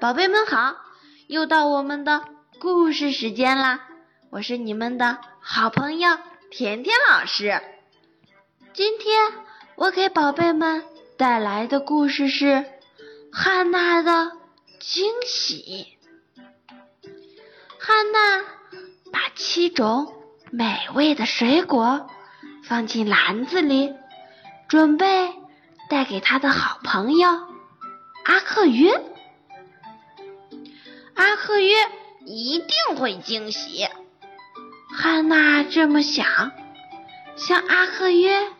宝贝们好，又到我们的故事时间啦！我是你们的好朋友甜甜老师。今天我给宝贝们带来的故事是汉娜的惊喜。汉娜把七种美味的水果放进篮子里，准备带给她的好朋友阿克约。阿赫约一定会惊喜，汉娜这么想，向阿赫约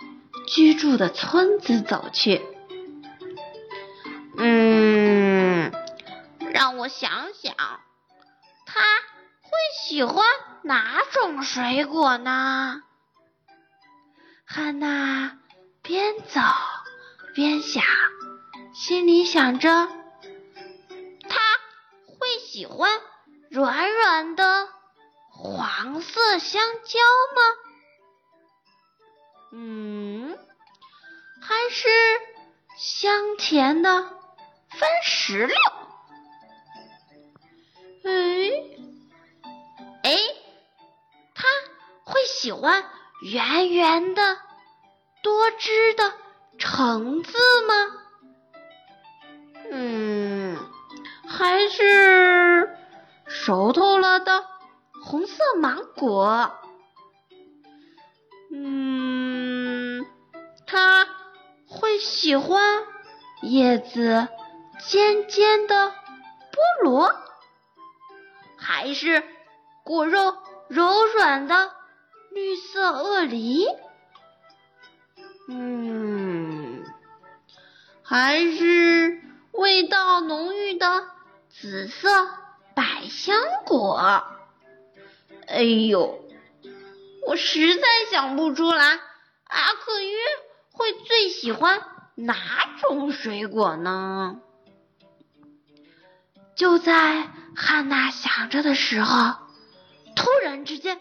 居住的村子走去。嗯，让我想想，他会喜欢哪种水果呢？汉娜边走边想，心里想着。喜欢软软的黄色香蕉吗？嗯，还是香甜的番石榴？哎哎，他会喜欢圆圆的多汁的橙子吗？嗯，还是。熟透了的红色芒果，嗯，他会喜欢叶子尖尖的菠萝，还是果肉柔软的绿色鳄梨？嗯，还是味道浓郁的紫色？百香果，哎呦，我实在想不出来，阿克约会最喜欢哪种水果呢？就在汉娜想着的时候，突然之间，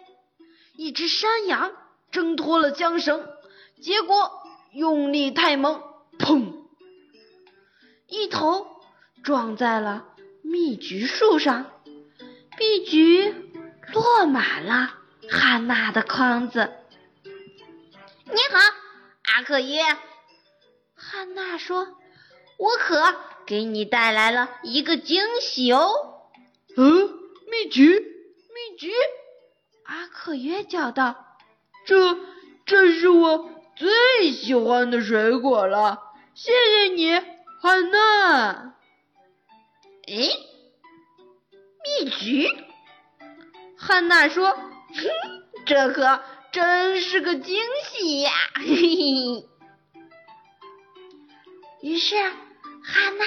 一只山羊挣脱了缰绳，结果用力太猛，砰，一头撞在了。蜜橘树上，蜜橘落满了汉娜的筐子。你好，阿克约。汉娜说：“我可给你带来了一个惊喜哦。”嗯，蜜橘，蜜橘。阿克约叫道：“这，这是我最喜欢的水果了，谢谢你，汉娜。”哎，蜜橘，汉娜说：“哼，这可真是个惊喜呀！”嘿嘿。于是，汉娜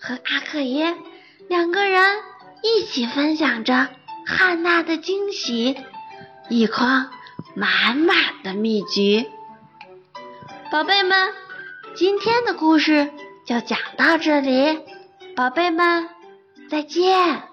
和阿克耶两个人一起分享着汉娜的惊喜——一筐满满的蜜橘。宝贝们，今天的故事就讲到这里。宝贝们，再见。